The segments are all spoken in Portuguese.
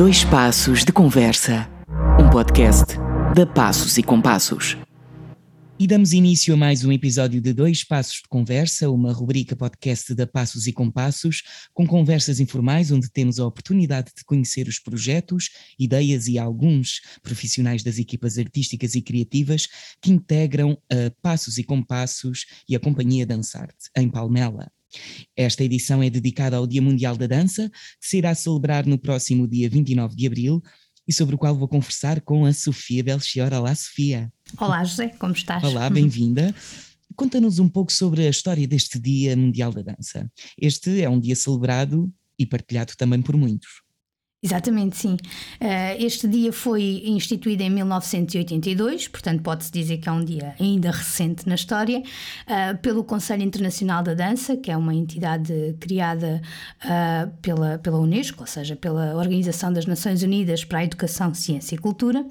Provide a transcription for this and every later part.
Dois Passos de Conversa, um podcast da Passos e Compassos. E damos início a mais um episódio de Dois Passos de Conversa, uma rubrica podcast da Passos e Compassos, com conversas informais onde temos a oportunidade de conhecer os projetos, ideias e alguns profissionais das equipas artísticas e criativas que integram a Passos e Compassos e a Companhia Dançarte, em Palmela. Esta edição é dedicada ao Dia Mundial da Dança, que se irá celebrar no próximo dia 29 de abril e sobre o qual vou conversar com a Sofia Belchior. Olá, Sofia. Olá, José, como estás? Olá, bem-vinda. Conta-nos um pouco sobre a história deste Dia Mundial da Dança. Este é um dia celebrado e partilhado também por muitos. Exatamente, sim. Uh, este dia foi instituído em 1982, portanto, pode-se dizer que é um dia ainda recente na história, uh, pelo Conselho Internacional da Dança, que é uma entidade criada uh, pela, pela Unesco, ou seja, pela Organização das Nações Unidas para a Educação, Ciência e Cultura.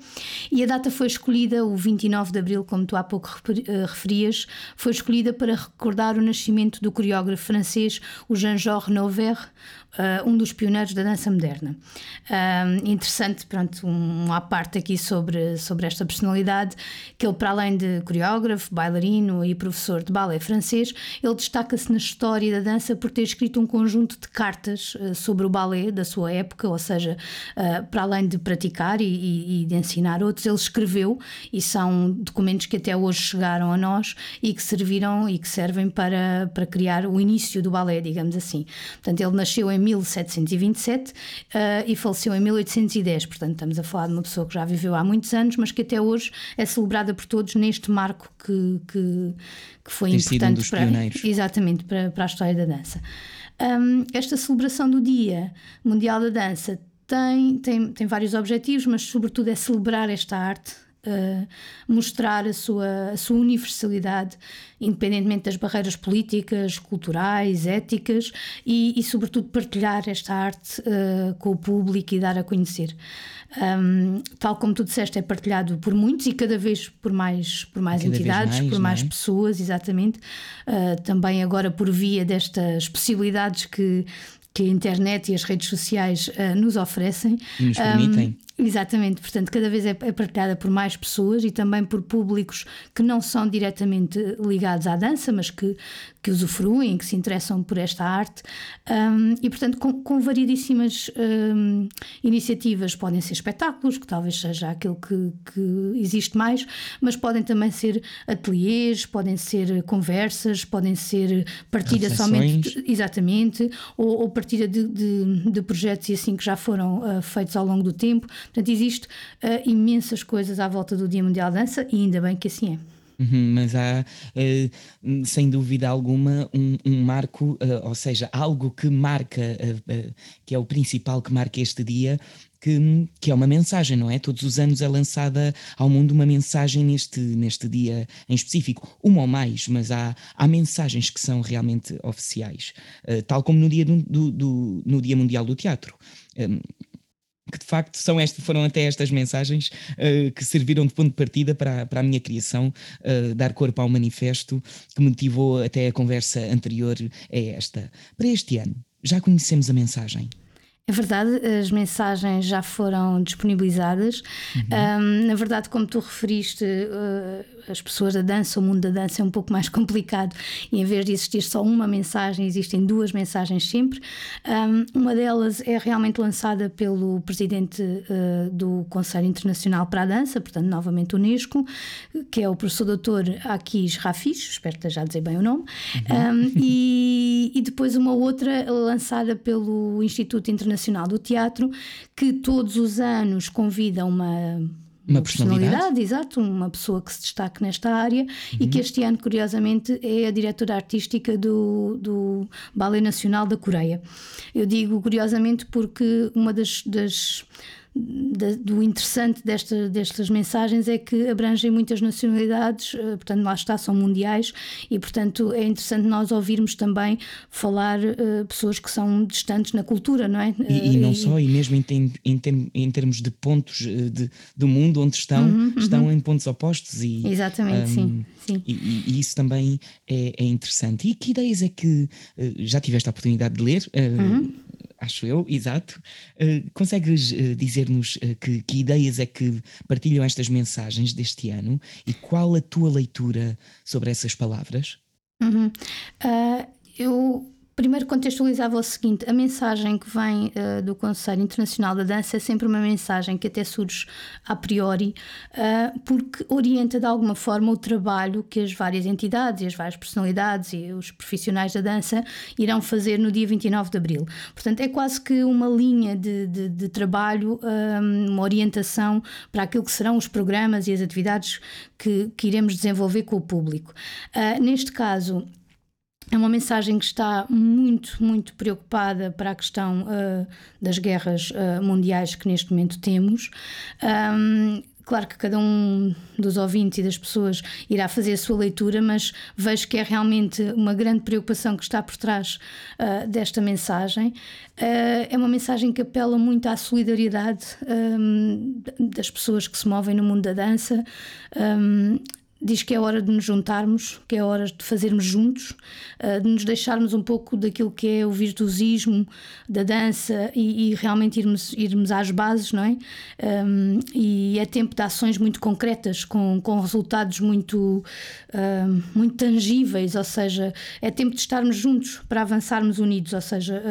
E a data foi escolhida, o 29 de abril, como tu há pouco referias, foi escolhida para recordar o nascimento do coreógrafo francês, o Jean-Georges Noverre, um dos pioneiros da dança moderna. Um, interessante, pronto, um, à parte aqui sobre, sobre esta personalidade, que ele, para além de coreógrafo, bailarino e professor de balé francês, ele destaca-se na história da dança por ter escrito um conjunto de cartas uh, sobre o balé da sua época, ou seja, uh, para além de praticar e, e, e, de ensinar outros, ele escreveu e são documentos que até hoje chegaram a nós e que serviram e que servem para, para criar o início do balé, digamos assim. Portanto, ele nasceu em 1727 uh, e faleceu em 1810, portanto estamos a falar de uma pessoa que já viveu há muitos anos, mas que até hoje é celebrada por todos neste marco que, que, que foi Ter importante um para, pioneiros. exatamente para, para a história da dança. Um, esta celebração do Dia Mundial da Dança tem, tem, tem vários objetivos, mas sobretudo é celebrar esta arte Uh, mostrar a sua, a sua universalidade, independentemente das barreiras políticas, culturais, éticas, e, e sobretudo partilhar esta arte uh, com o público e dar a conhecer. Um, tal como tu disseste, é partilhado por muitos e cada vez por mais, por mais entidades, mais, por mais é? pessoas, exatamente. Uh, também agora por via destas possibilidades que que a internet e as redes sociais uh, nos oferecem. E nos permitem. Um, Exatamente, portanto, cada vez é, é partilhada por mais pessoas e também por públicos que não são diretamente ligados à dança, mas que, que usufruem, que se interessam por esta arte. Um, e, portanto, com, com variedíssimas um, iniciativas, podem ser espetáculos, que talvez seja aquilo que, que existe mais, mas podem também ser ateliês, podem ser conversas, podem ser partilha somente. Exatamente, ou, ou partilha de, de, de, projetos e assim que já foram uh, feitos ao longo do tempo. Portanto, existe uh, imensas coisas à volta do Dia Mundial da Dança e ainda bem que assim é. Uhum, mas há, uh, sem dúvida alguma, um, um marco, uh, ou seja, algo que marca, que é o principal que marca este dia, que, que, é uma mensagem, não é? Todos os anos é lançada ao mundo uma mensagem neste, neste dia em específico, uma ou mais, mas há, há mensagens que são realmente oficiais, tal como no dia, do, do, no dia Mundial do Teatro. Um, que de facto são este, foram até estas mensagens uh, que serviram de ponto de partida para, para a minha criação, uh, dar corpo ao manifesto que motivou até a conversa anterior é esta. Para este ano, já conhecemos a mensagem? É verdade, as mensagens já foram disponibilizadas. Uhum. Um, na verdade, como tu referiste, uh, as pessoas da dança, o mundo da dança é um pouco mais complicado e em vez de existir só uma mensagem, existem duas mensagens sempre. Um, uma delas é realmente lançada pelo presidente uh, do Conselho Internacional para a Dança, portanto, novamente Unesco, que é o professor doutor Akis Rafish, espero que a dizer bem o nome, uhum. um, e, e depois uma outra lançada pelo Instituto Internacional Nacional do Teatro, que todos os anos convida uma uma personalidade. personalidade. exato, uma pessoa que se destaque nesta área uhum. e que este ano, curiosamente, é a diretora artística do, do Ballet Nacional da Coreia. Eu digo curiosamente porque uma das, das do interessante desta, destas mensagens é que abrangem muitas nacionalidades, eh, portanto, lá está, são mundiais e, portanto, é interessante nós ouvirmos também falar uh, pessoas que são distantes na cultura, não é? E, e não e, só, e mesmo em, em, em, termos de pontos de, do mundo onde estão, uhum, uhum. estão uhum. em pontos opostos. E, Exatamente, um, sim. sim. E, e, isso também é, é, interessante. E que ideias é que já tiveste a oportunidade de ler? Uh, acho eu, exato. Uh, consegues uh, dizer-nos uh, que, que, ideias é que partilham estas mensagens deste ano e qual a tua leitura sobre essas palavras? Uhum. eu Primeiro contextualizava o seguinte: a mensagem que vem uh, do Conselho Internacional da Dança é sempre uma mensagem que até surge a priori, uh, porque orienta de alguma forma o trabalho que as várias entidades e as várias personalidades e os profissionais da dança irão fazer no dia 29 de abril. Portanto, é quase que uma linha de, de, de trabalho, um, eh, uma orientação para aquilo que serão os programas e as atividades que, que iremos desenvolver com o público. Uh, neste caso, é uma mensagem que está muito, muito preocupada para a questão uh, das guerras uh, mundiais que neste momento temos. Um, Claro que cada um dos ouvintes e das pessoas irá fazer a sua leitura, mas vejo que é realmente uma grande preocupação que está por trás uh, desta mensagem. Uh, é uma mensagem que apela muito à solidariedade um, das pessoas que se movem no mundo da dança. Um, diz que é hora de nos juntarmos, que é hora de fazermos juntos, eh, de nos deixarmos um pouco daquilo que é o virtuosismo da dança e, e realmente irmos, irmos às bases, não é? Um, e é tempo de ações muito concretas, com, com resultados muito, um, muito tangíveis, ou seja, é tempo de estarmos juntos para avançarmos unidos, ou seja,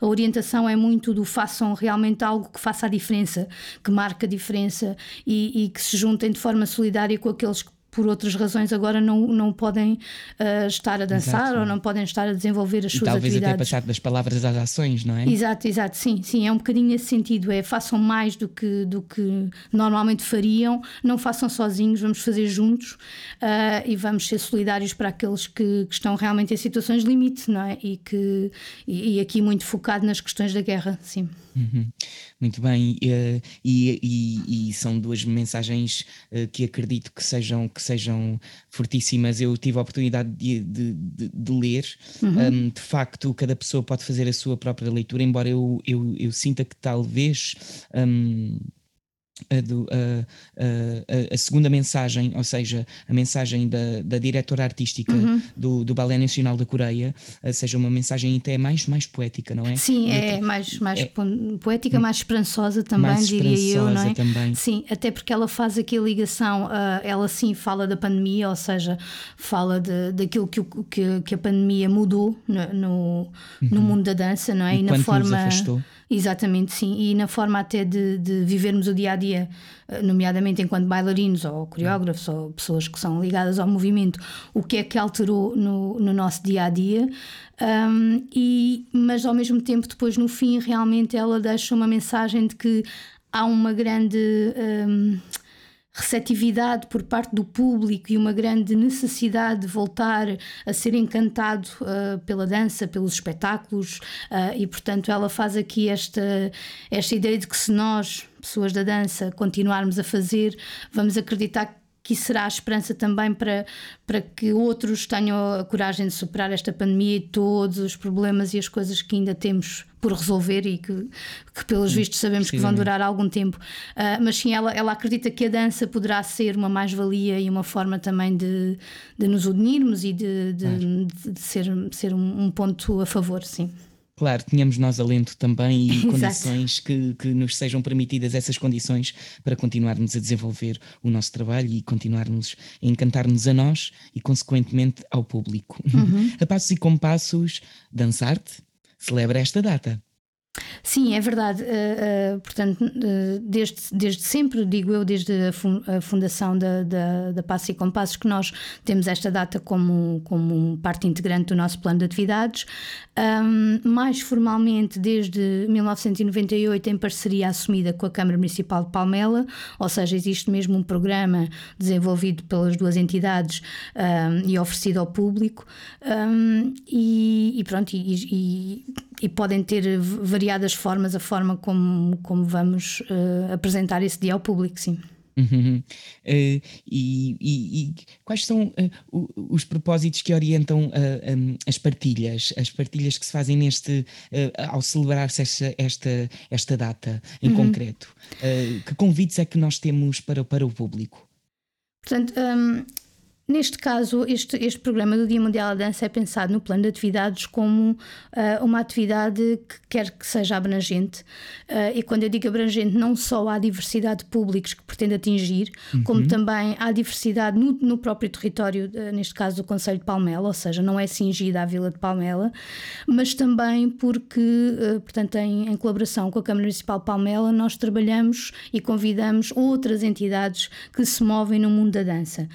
a, a orientação é muito do façam realmente algo que faça a diferença, que marque a diferença e, e que se juntem de forma solidária com aqueles que por outras razões agora não, não podem uh, estar a dançar exato. ou não podem estar a desenvolver as e suas talvez atividades. Talvez até passar das palavras às ações, não é? Exato, exato, sim, sim, é um bocadinho nesse sentido, é façam mais do que, do que normalmente fariam, não façam sozinhos, vamos fazer juntos uh, e vamos ser solidários para aqueles que, que, estão realmente em situações limite, não é? E, que, e, e aqui muito focado nas questões da guerra, sim. Uhum. Muito bem, uh, e, e, e, são duas mensagens que acredito que sejam, que sejam fortíssimas. Eu tive a oportunidade de, de, de, de ler. Uhum. Um, de facto, cada pessoa pode fazer a sua própria leitura, embora eu, eu, eu sinta que talvez. Um, a, do, a, a, a, segunda mensagem, ou seja, a mensagem da, da diretora artística uhum. do, do Balé Nacional da Coreia, seja uma mensagem até mais, mais poética, não é? Sim, é mais, mais é, poética, mais esperançosa também, mais diria eu, não é? Também. Sim, até porque ela faz aqui a ligação, uh, ela sim fala da pandemia, ou seja, fala de, daquilo que, que, que a pandemia mudou no, no, uhum. no mundo da dança, não é? E, e na forma. Exatamente, sim. E na forma até de, de, vivermos o dia a dia, eh, nomeadamente enquanto bailarinos ou coreógrafos ou pessoas que são ligadas ao movimento, o que é que alterou no, no nosso dia a dia. Um, e, mas ao mesmo tempo, depois no fim, realmente ela deixa uma mensagem de que há uma grande. Um, receptividade por parte do público e uma grande necessidade de voltar a ser encantado uh, pela dança, pelos espetáculos, uh, e portanto ela faz aqui esta, esta ideia de que se nós, pessoas da dança, continuarmos a fazer, vamos acreditar que isso será a esperança também para, para que outros tenham a coragem de superar esta pandemia e todos os problemas e as coisas que ainda temos por resolver e que, que pelos vistos sabemos que vão durar algum tempo. Uh, mas sim, ela, ela acredita que a dança poderá ser uma mais-valia e uma forma também de, de nos unirmos e de, de, de ser, ser um, um ponto a favor, sim. Claro, tínhamos nós alento também e condições que, que nos sejam permitidas essas condições para continuarmos a desenvolver o nosso trabalho e continuarmos a encantar-nos a nós e, consequentemente, ao público. Uhum. A passos e compassos, Dançarte celebra esta data. Sim, é verdade. Uh, uh, portanto, uh, desde, desde sempre, digo eu, desde a, fundação da, da, da Passo e Compassos, que nós temos esta data como, como parte integrante do nosso plano de atividades. Um, mais formalmente, desde 1998, em parceria assumida com a Câmara Municipal de Palmela, ou seja, existe mesmo um programa desenvolvido pelas duas entidades um, e oferecido ao público. Um, e, e, pronto, e, e, e podem ter variadas formas a forma como, como vamos uh, apresentar esse dia ao público, sim. Uhum. Uh, e, e, e, quais são uh, os propósitos que orientam uh, um, as partilhas, as partilhas que se fazem neste ao celebrar-se esta, esta, esta data em uhum. concreto? que convites é que nós temos para, para o público? Portanto, um, Neste caso, este, este programa do Dia Mundial da Dança é pensado no plano de atividades como uh, uma atividade que quer que seja abrangente. Uh, e quando eu digo abrangente, não só há diversidade de públicos que pretende atingir, uhum. como também há diversidade no, no próprio território, uh, neste caso do Conselho de Palmela, ou seja, não é cingida à Vila de Palmela, mas também porque, portanto, em, em colaboração com a Câmara Municipal de Palmela, nós trabalhamos e convidamos outras entidades que se movem no mundo da dança.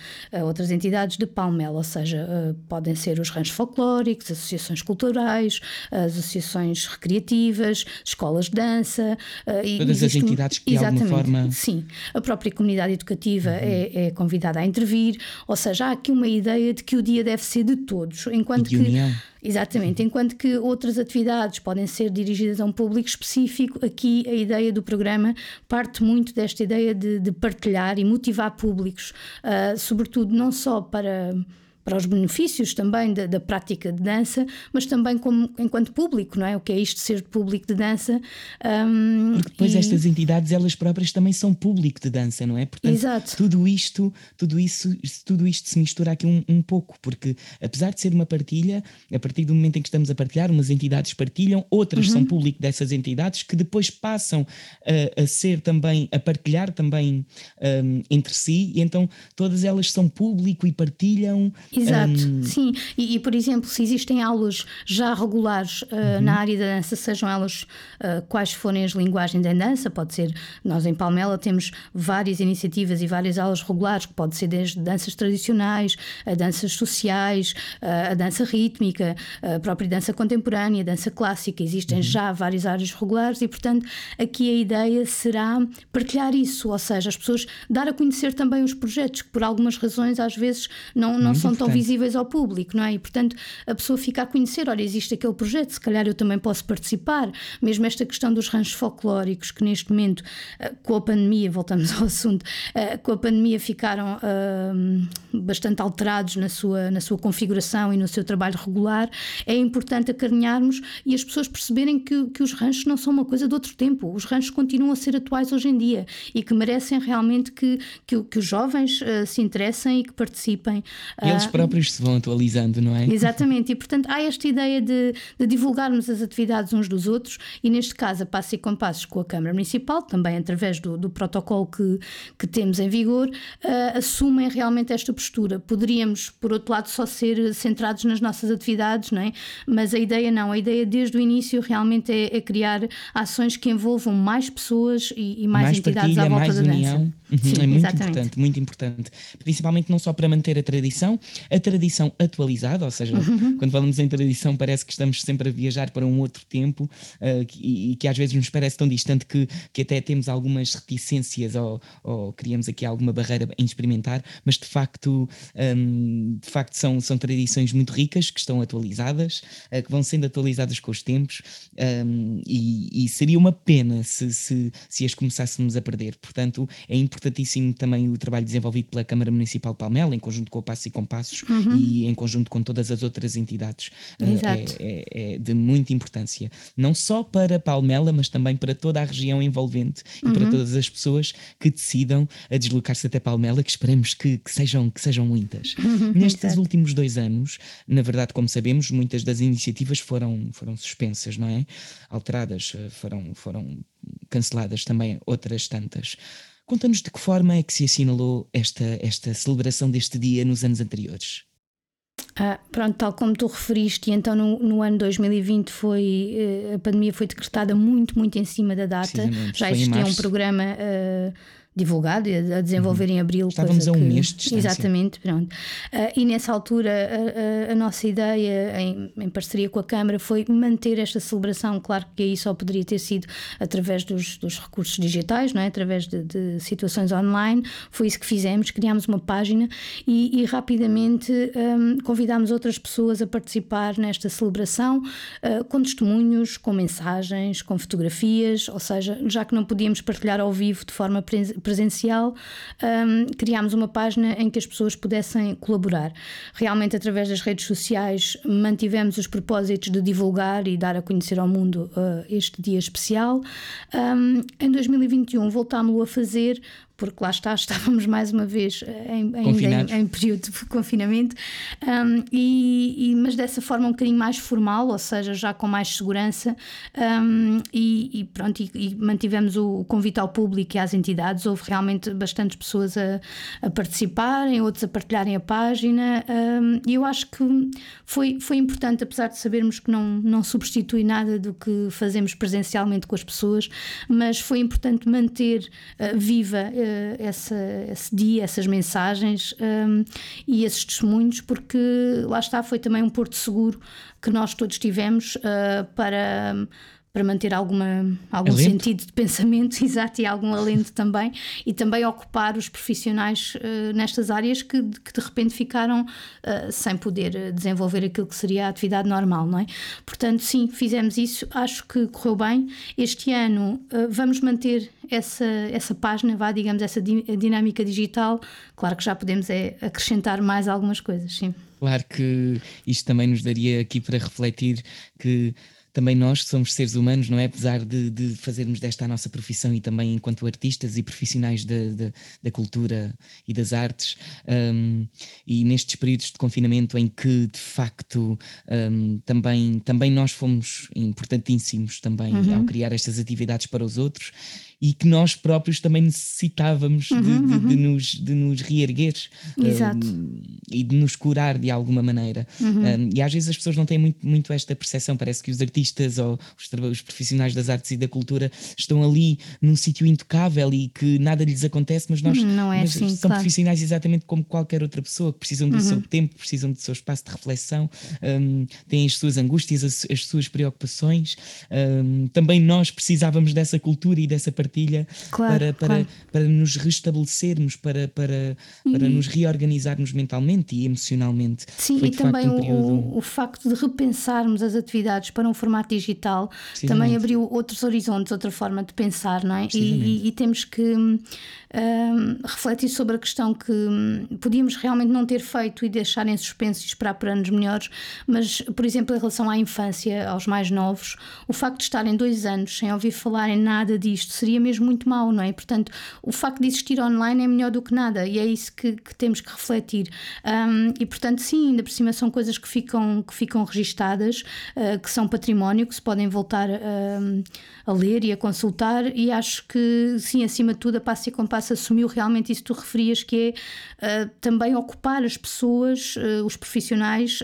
outras entidades entidades de Palmela, ou seja, uh, podem ser os ranchos folclóricos, associações culturais, as associações recreativas, escolas de dança. Uh, Todas as entidades que de alguma forma. Sim, a própria comunidade educativa uhum. é, é, convidada a intervir, ou seja, há aqui uma ideia de que o dia deve ser de todos, enquanto de que. União. Exatamente, enquanto que outras atividades podem ser dirigidas a um público específico, aqui a ideia do programa parte muito desta ideia de, de partilhar e motivar públicos, uh, sobretudo não só para para os benefícios também da, da, prática de dança, mas também como enquanto público, não é? O que é isto de ser público de dança? Um, Porque depois e... estas entidades elas próprias também são público de dança, não é? Portanto, Exato. tudo isto, tudo isso, tudo isto se mistura aqui um, um, pouco, porque apesar de ser uma partilha, a partir do momento em que estamos a partilhar, umas entidades partilham, outras uhum. são público dessas entidades que depois passam a, a ser também a partilhar também um, entre si, e então todas elas são público e partilham Exato, um... sim. E, e, por exemplo, se existem aulas já regulares uh, uhum. na área da dança, sejam elas uh, quais forem as linguagens da dança, pode ser, nós em Palmela temos várias iniciativas e várias aulas regulares, que pode ser desde danças tradicionais, a danças sociais, uh, a dança rítmica, a própria dança contemporânea, a dança clássica. Existem uhum. já várias áreas regulares e, portanto, aqui a ideia será partilhar isso, ou seja, as pessoas dar a conhecer também os projetos que, por algumas razões, às vezes não, não são tão visíveis ao público, não é? E portanto a pessoa fica a conhecer: olha, existe aquele projeto, se calhar eu também posso participar. Mesmo esta questão dos ranchos folclóricos, que neste momento, eh, com a pandemia, voltamos ao assunto, eh, com a pandemia ficaram uh, bastante alterados na sua, na sua configuração e no seu trabalho regular, é importante acarinharmos e as pessoas perceberem que, que os ranchos não são uma coisa de outro tempo. Os ranchos continuam a ser atuais hoje em dia e que merecem realmente que, que, que os jovens uh, se interessem e que participem. Eles próprios se vão atualizando, não é? Exatamente, e portanto há esta ideia de, de divulgarmos as atividades uns dos outros e neste caso a Passo e Compassos com a Câmara Municipal, também através do, do protocolo que, que temos em vigor, uh, assumem realmente esta postura. Poderíamos, por outro lado, só ser centrados nas nossas atividades, não é? Mas a ideia não, a ideia desde o início realmente é, é criar ações que envolvam mais pessoas e, e mais, mais, entidades partilha, à volta mais da união. dança. Uhum, Sim, é muito exatamente. importante, muito importante. Principalmente não só para manter a tradição, a tradição atualizada, ou seja, uhum. quando falamos em tradição parece que estamos sempre a viajar para um outro tempo uh, que, e que às vezes nos parece tão distante que, que até temos algumas reticências ou, ou criamos aqui alguma barreira em experimentar, mas de facto, um, de facto são, são tradições muito ricas que estão atualizadas, uh, que vão sendo atualizadas com os tempos um, e, e, seria uma pena se, se, se as começássemos a perder. Portanto, é importantíssimo também o trabalho desenvolvido pela Câmara Municipal de Palmela, em conjunto com o Passo e Compassos, uhum. e em conjunto com todas as outras entidades. Exato. É, é, é, de muita importância, não só para Palmela, mas também para toda a região envolvente uhum. e para uhum. todas as pessoas que decidam a deslocar-se até Palmela, que esperemos que, que, sejam, que sejam muitas. Uhum. Nestes Exato. últimos dois anos, na verdade, como sabemos, muitas das iniciativas foram, foram suspensas, não é? Alteradas, eh, foram, foram canceladas também outras tantas. Conta-nos de que forma é que se assinalou esta, esta celebração deste dia nos anos anteriores. Ah, pronto, tal como tu referiste, e então no, no, ano 2020 foi, eh, a pandemia foi decretada muito, muito em cima da data. Já existia um programa uh, divulgado, a desenvolver uhum. em abril. Estávamos a um que, mês de distância. Exatamente, pronto. Uh, e nessa altura a, a, a nossa ideia, em, em, parceria com a Câmara, foi manter esta celebração. Claro que aí só poderia ter sido através dos, dos recursos digitais, não é? através de, de, situações online. Foi isso que fizemos, criámos uma página e, e rapidamente um, convidámos outras pessoas a participar nesta celebração uh, com testemunhos, com mensagens, com fotografias, ou seja, já que não podíamos partilhar ao vivo de forma presencial presencial, um, criámos uma página em que as pessoas pudessem colaborar. Realmente, através das redes sociais, mantivemos os propósitos de divulgar e dar a conhecer ao mundo uh, este dia especial. Um, em 2021, voltámos-lo a fazer porque lá está, estávamos mais uma vez em, ainda em, em, período de confinamento, um, e, e, mas dessa forma um bocadinho mais formal, ou seja, já com mais segurança, um, e, e, pronto, e, mantivemos o convite ao público e às entidades. Houve realmente bastantes pessoas a, a participarem, outros a partilharem a página, e eu acho que foi, foi importante, apesar de sabermos que não, não substitui nada do que fazemos presencialmente com as pessoas, mas foi importante manter uh, viva. Uh, essa, esse dia, essas mensagens um, e esses testemunhos, porque lá está, foi também um porto seguro que nós todos tivemos uh, para para manter alguma, algum alento. sentido de pensamento, exato, e algum alento também, e também ocupar os profissionais uh, nestas áreas que, que, de repente ficaram uh, sem poder eh, desenvolver aquilo que seria a atividade normal, não é? Portanto, sim, fizemos isso, acho que correu bem. Este ano uh, vamos manter essa, essa página, vá, digamos, essa dinâmica digital. Claro que já podemos é, acrescentar mais algumas coisas, sim. Claro que isto também nos daria aqui para refletir que também nós somos seres humanos, não é? Apesar de, de fazermos desta a nossa profissão e também enquanto artistas e profissionais da, da, da cultura e das artes, um, e nestes períodos de confinamento em que de facto um, também, também nós fomos importantíssimos também uhum. ao criar estas atividades para os outros e que nós próprios também necessitávamos uhum, de, de, uhum. de, nos, de nos reerguer um, e de nos curar de alguma maneira. Uhum. Um, e às vezes as pessoas não têm muito, muito esta percepção, parece que os artistas ou os, os profissionais das artes e da cultura estão ali num sítio intocável e que nada lhes acontece, mas nós uhum, não é mas assim, são claro. profissionais exatamente como qualquer outra pessoa, que precisam do uhum. seu tempo, precisam do seu espaço de reflexão, um, têm as suas angústias, as, as suas preocupações. também nós precisávamos dessa cultura e dessa partilha partilha claro, para, para, claro. para nos restabelecermos, para, para, para e... nos reorganizarmos mentalmente e emocionalmente. Sim, Foi, e também um período... o, o facto de repensarmos as atividades para um formato digital também abriu outros horizontes, outra forma de pensar, não é? E, e, e, temos que um, refletir sobre a questão que um, podíamos realmente não ter feito e deixar em suspenso e esperar por anos melhores, mas, por exemplo, em relação à infância, aos mais novos, o facto de estarem dois anos sem ouvir falar em nada disto seria seria mesmo muito mau, não é? Portanto, o facto de existir online é melhor do que nada e é isso que, que temos que refletir. Um, e portanto, sim, ainda por cima são coisas que ficam, que ficam registadas, uh, que são património, que se podem voltar uh, a ler e a consultar. E acho que, sim, acima de tudo, a Passo e Compasso assumiu realmente isso que tu referias, que é uh, também ocupar as pessoas, os profissionais,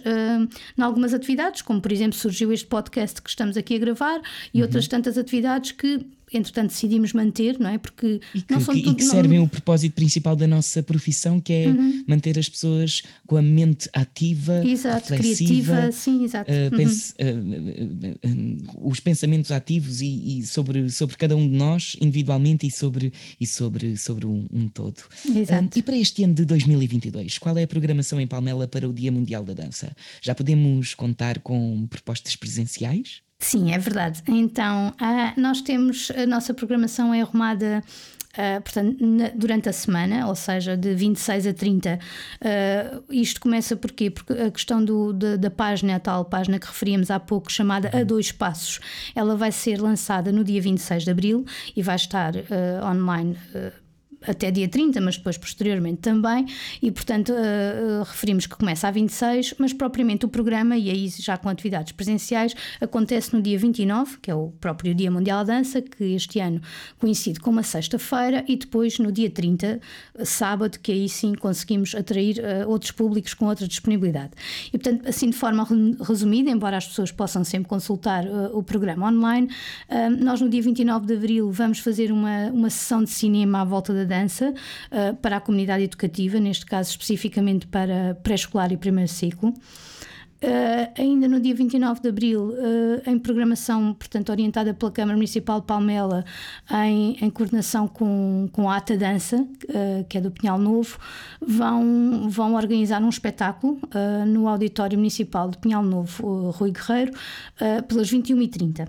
em algumas atividades, como por exemplo surgiu este podcast que estamos aqui a gravar e uhum. outras tantas atividades que entretanto decidimos manter, não é? Porque e que, não são que, tudo, e que servem não... o propósito principal da nossa profissão, que é uhum. manter as pessoas com a mente ativa, exato, criativa, sim, exato. Uh, uhum. pense, uh, uh, os pensamentos ativos e, e, sobre, sobre cada um de nós individualmente e sobre, e sobre, sobre um, um todo. Exato. e para este ano de 2022, qual é a programação em Palmela para o Dia Mundial da Dança? Já podemos contar com propostas presenciais? Sim, é verdade. Então, uh, nós temos, a nossa programação é arrumada. Uh, portanto, na, durante a semana, ou seja, de 26 a 30. Uh, isto começa porquê? Porque a questão do, de, da página, a tal página que referíamos há pouco, chamada A Dois Passos, ela vai ser lançada no dia 26 de abril e vai estar uh, online até dia 30, mas depois posteriormente também, e portanto uh, referimos que começa a 26, mas propriamente o programa, e aí já com atividades presenciais, acontece no dia 29, que é o próprio Dia Mundial da Dança, que este ano coincide com uma sexta-feira, e depois no dia 30, sábado, que aí sim conseguimos atrair uh, outros públicos com outra disponibilidade. E portanto, assim de forma resumida, embora as pessoas possam sempre consultar o programa online, nós no dia 29 de abril vamos fazer uma, uma sessão de cinema à volta da dança dança uh, para a comunidade educativa, neste caso especificamente para pré-escolar e primeiro ciclo. Uh, ainda no dia 29 de abril, uh, em programação, portanto, orientada pela Câmara Municipal de Palmela, em, em coordenação com, com a Ata Dança, uh, que é do Pinhal Novo, vão, vão organizar um espetáculo no Auditório Municipal de Pinhal Novo, Rui Guerreiro, pelas 21h30.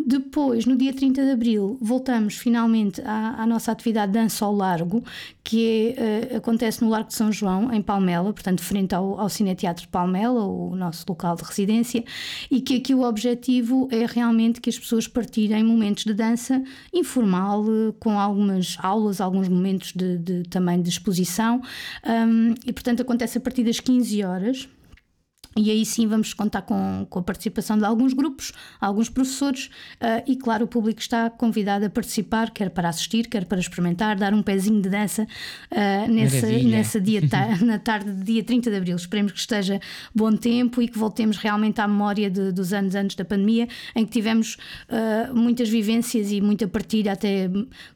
Depois, no dia 30 de abril, voltamos finalmente à, à nossa atividade Dança ao Largo, que é, uh, acontece no Largo de São João, em Palmela, portanto, frente ao, ao Cineteatro de Palmela, o nosso local de residência, e que aqui o objetivo é realmente que as pessoas partilhem momentos de dança informal, uh, com algumas aulas, alguns momentos de, de também de exposição, um, e portanto acontece a partir das 15 horas. E aí sim vamos contar com, com a participação de alguns grupos, alguns professores uh, e, claro, o público está convidado a participar, quer para assistir, quer para experimentar, dar um pezinho de dança uh, nessa, nessa dia, na tarde de dia 30 de abril. Esperemos que esteja bom tempo e que voltemos realmente à memória de, dos anos antes da pandemia, em que tivemos uh, muitas vivências e muita partilha, até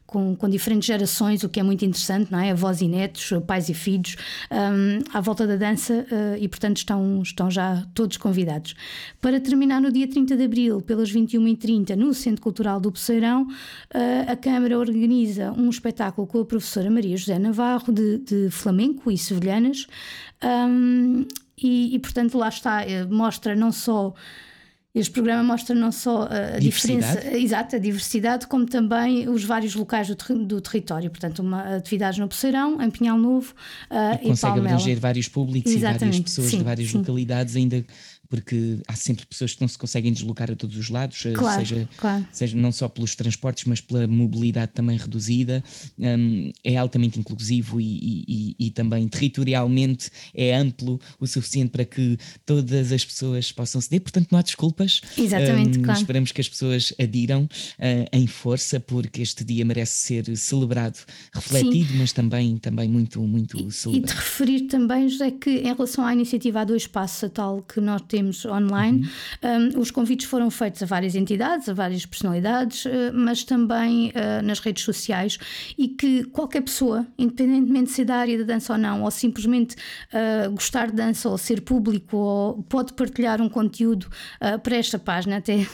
com, com, diferentes gerações, o que é muito interessante, não é? Avós e netos, pais e filhos, um, à volta da dança e, portanto, estão, estão já todos convidados. Para terminar no dia 30 de abril, pelas 21h30, no Centro Cultural do Poceirão, eh, a Câmara organiza um espetáculo com a professora Maria José Navarro de, de flamenco e sevilhanas. Um, e, e, portanto, lá está, eh, mostra não só este programa mostra não só a diferença, exata, a diversidade, como também os vários locais do, ter, do território. Portanto, uma atividade no Poceirão, em Pinhal Novo uh, e, e consegue Palmela. abranger vários públicos Exatamente, e várias pessoas sim, de várias sim. localidades, ainda porque há sempre pessoas que não se conseguem deslocar a todos os lados, eh, claro, seja, claro. seja não só pelos transportes, mas pela mobilidade também reduzida. Um, é altamente inclusivo e, e, e, também territorialmente é amplo o suficiente para que todas as pessoas possam ceder, portanto não há desculpas. Exatamente, um, claro. Esperamos que as pessoas adiram uh, em força, porque este dia merece ser celebrado, refletido, Sim. mas também, também muito, muito celebrado. E de referir também, José, que em relação à iniciativa a dois passos, a tal que nós temos temos online. Uhum. Um, os convites foram feitos a várias entidades, a várias personalidades, uh, mas também uh, nas redes sociais e que qualquer pessoa, independentemente de ser da área da dança ou não, ou simplesmente uh, gostar de dança ou ser público, ou pode partilhar um conteúdo para esta página até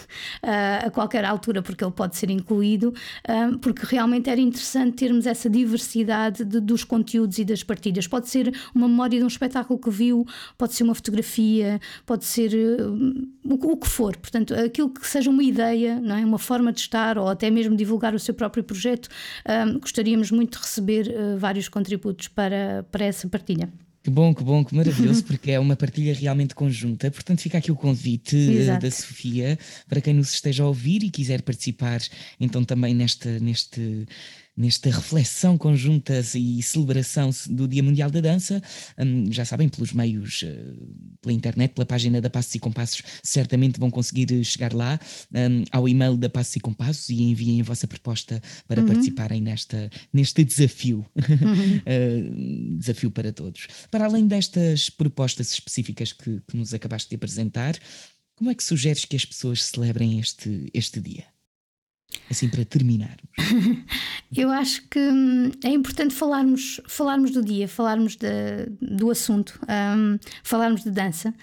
a qualquer altura, porque ele pode ser incluído, porque realmente era interessante termos essa diversidade de, dos conteúdos e das partilhas. Pode ser uma memória de um espetáculo que viu, pode ser uma fotografia, pode ser uh, o, que for. Portanto, aquilo que seja uma ideia, não é? uma forma de estar ou até mesmo divulgar o seu próprio projeto, um, gostaríamos muito de receber uh, vários contributos para, para essa partilha. Que bom, que bom, que maravilhoso, porque é uma partilha realmente conjunta. Portanto, fica aqui o convite uh, da Sofia para quem nos esteja a ouvir e quiser participar, então também neste, neste nesta reflexão conjunta e celebração do Dia Mundial da Dança, um, já sabem, pelos meios, uh, pela internet, pela página da Passos e Compassos, certamente vão conseguir eh, chegar lá um, ao e-mail da Passos e Compassos e enviem a vossa proposta para uhum. participarem nesta, neste desafio. Uhum. uh, desafio para todos. Para além destas propostas específicas que, que nos acabaste de apresentar, como é que sugeres que as pessoas celebrem este, este dia? Assim, para terminar. Eu acho que hum, é importante falarmos, falarmos do dia, falarmos de, do assunto, um, falarmos de dança,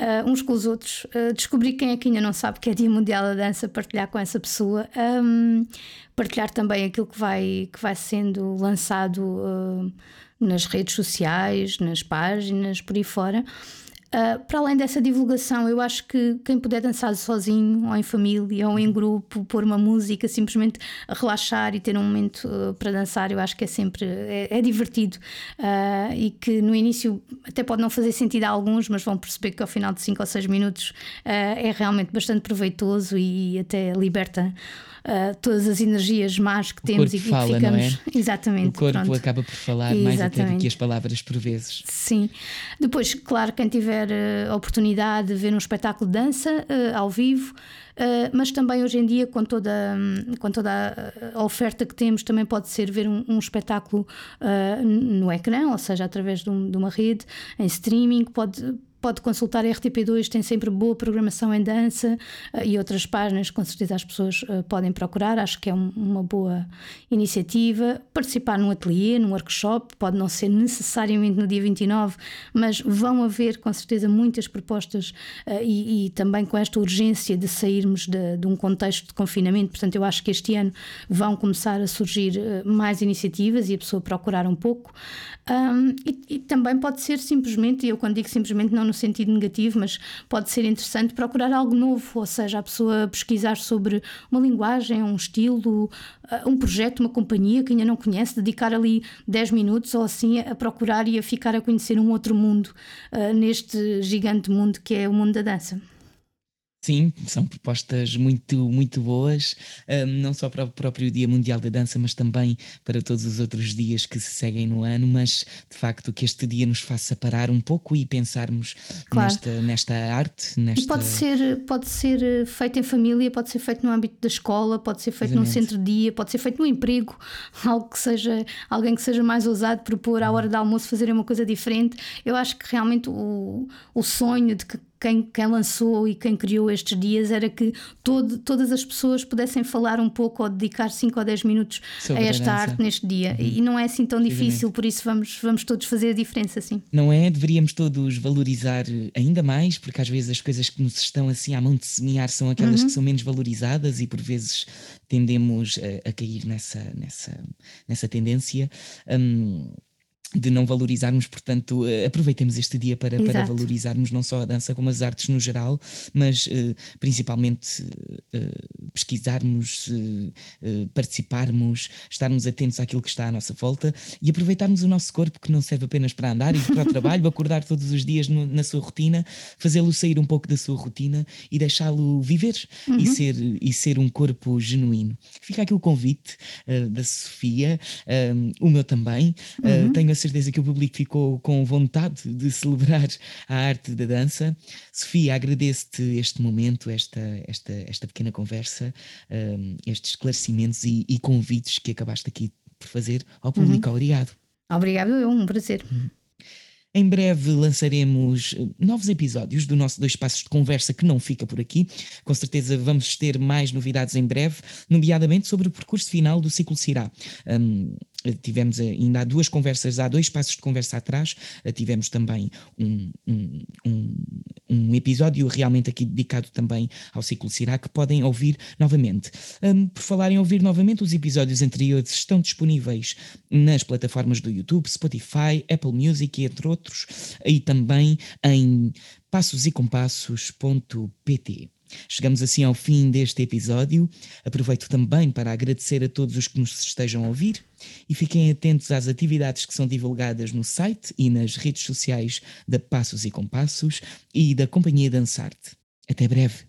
uh, uns com os outros, uh, descobrir quem é que ainda não sabe que é Dia Mundial da Dança, partilhar com essa pessoa, um, partilhar também aquilo que vai, que vai sendo lançado uh, nas redes sociais, nas páginas, por aí fora. Uh, para além dessa divulgação, eu acho que quem puder dançar sozinho, ou em família, ou em grupo, pôr uma música, simplesmente relaxar e ter um momento uh, para dançar, eu acho que é sempre é, é divertido. Uh, e que no início até pode não fazer sentido a alguns, mas vão perceber que ao final de 5 ou 6 minutos é realmente bastante proveitoso e até liberta uh, todas as energias más que o temos e que fala, ficamos. É? Exatamente. O corpo pronto. acaba por falar Exatamente. mais até do que as palavras por vezes. Sim. Depois, claro, quem tiver uh, a oportunidade de ver um espetáculo de dança uh, ao vivo. Uh, mas também hoje em dia, com toda, um, com toda a oferta que temos, também pode ser ver um, um espetáculo uh, no ecrã, ou seja, através de, um, de, uma rede, em streaming, pode, pode consultar a RTP2, tem sempre boa programação em dança uh, e outras páginas, com certeza as pessoas uh, podem procurar, acho que é um, uma boa iniciativa. Participar num ateliê, num workshop, pode não ser necessariamente no dia 29, mas vão haver com certeza muitas propostas uh, e, e, também com esta urgência de sairmos de, de, um contexto de confinamento, portanto, eu acho que este ano vão começar a surgir mais iniciativas e a pessoa procurar um pouco. Um, e, e, também pode ser simplesmente, eu quando digo simplesmente, não sentido negativo, mas pode ser interessante procurar algo novo, ou seja, a pessoa pesquisar sobre uma linguagem, um estilo, uh, um projeto, uma companhia que ainda não conhece, dedicar ali 10 minutos ou assim a procurar e a ficar a conhecer um outro mundo uh, neste gigante mundo que é o mundo da dança. Sim, são propostas muito, muito boas, um, não só para o próprio Dia Mundial da Dança, mas também para todos os outros dias que se seguem no ano. Mas de facto que este dia nos faça parar um pouco e pensarmos claro. nesta, nesta arte. Nesta... E pode ser, pode ser eh, feito em família, pode ser feito no âmbito da escola, pode ser feito Exatamente. num centro-dia, pode ser feito no emprego, algo que seja, alguém que seja mais ousado propor à hora do almoço fazer uma coisa diferente. Eu acho que realmente o, o sonho de que quem, quem lançou e quem criou estes dias era que todo, todas as pessoas pudessem falar um pouco ou dedicar 5 ou 10 minutos Sobre a esta a arte neste dia. Uhum. E não é assim tão difícil, por isso vamos, vamos todos fazer a diferença, sim. Não é? Deveríamos todos valorizar ainda mais, porque às vezes as coisas que nos estão assim à mão de semear são aquelas uhum. que são menos valorizadas e por vezes tendemos a, a cair nessa, nessa, nessa tendência. Um, de não valorizarmos, portanto, uh, aproveitemos este dia para, para valorizarmos não só a dança como as artes no geral, mas uh, principalmente uh, pesquisarmos, participarmos, estarmos atentos àquilo que está à nossa volta e aproveitarmos o nosso corpo que não serve apenas para andar e para o trabalho, acordar todos os dias no, na sua rotina, fazê-lo sair um pouco da sua rotina e deixá-lo viver uhum. e, ser, e ser um corpo genuíno. Fica aqui o convite da Sofia, o meu também. Uhum. tenho a certeza que o público ficou com vontade de celebrar a arte da dança. Sofia, agradeço-te este momento, esta, esta, esta pequena conversa, um, estes esclarecimentos e, e, convites que acabaste aqui por fazer ao público. Uhum. Obrigado. Obrigado, é um prazer. Uhum. Em breve lançaremos eh, novos episódios do nosso Dois Passos de Conversa que não fica por aqui. Com certeza vamos ter mais novidades em breve, nomeadamente sobre o percurso final do ciclo Cirá. Um, tivemos ainda há duas conversas, há dois passos de conversa atrás, eh, tivemos também um, um, um, episódio realmente aqui dedicado também ao ciclo Cirá que podem ouvir novamente. Por falar em ouvir novamente, os episódios anteriores estão disponíveis nas plataformas do YouTube, Spotify, Apple Music, entre outros, e também em passosecompassos.pt. Chegamos assim ao fim deste episódio. Aproveito também para agradecer a todos os que nos estejam a ouvir e fiquem atentos às atividades que são divulgadas no site e nas redes sociais da Passos e Compassos e da Companhia Dançarte. Até breve.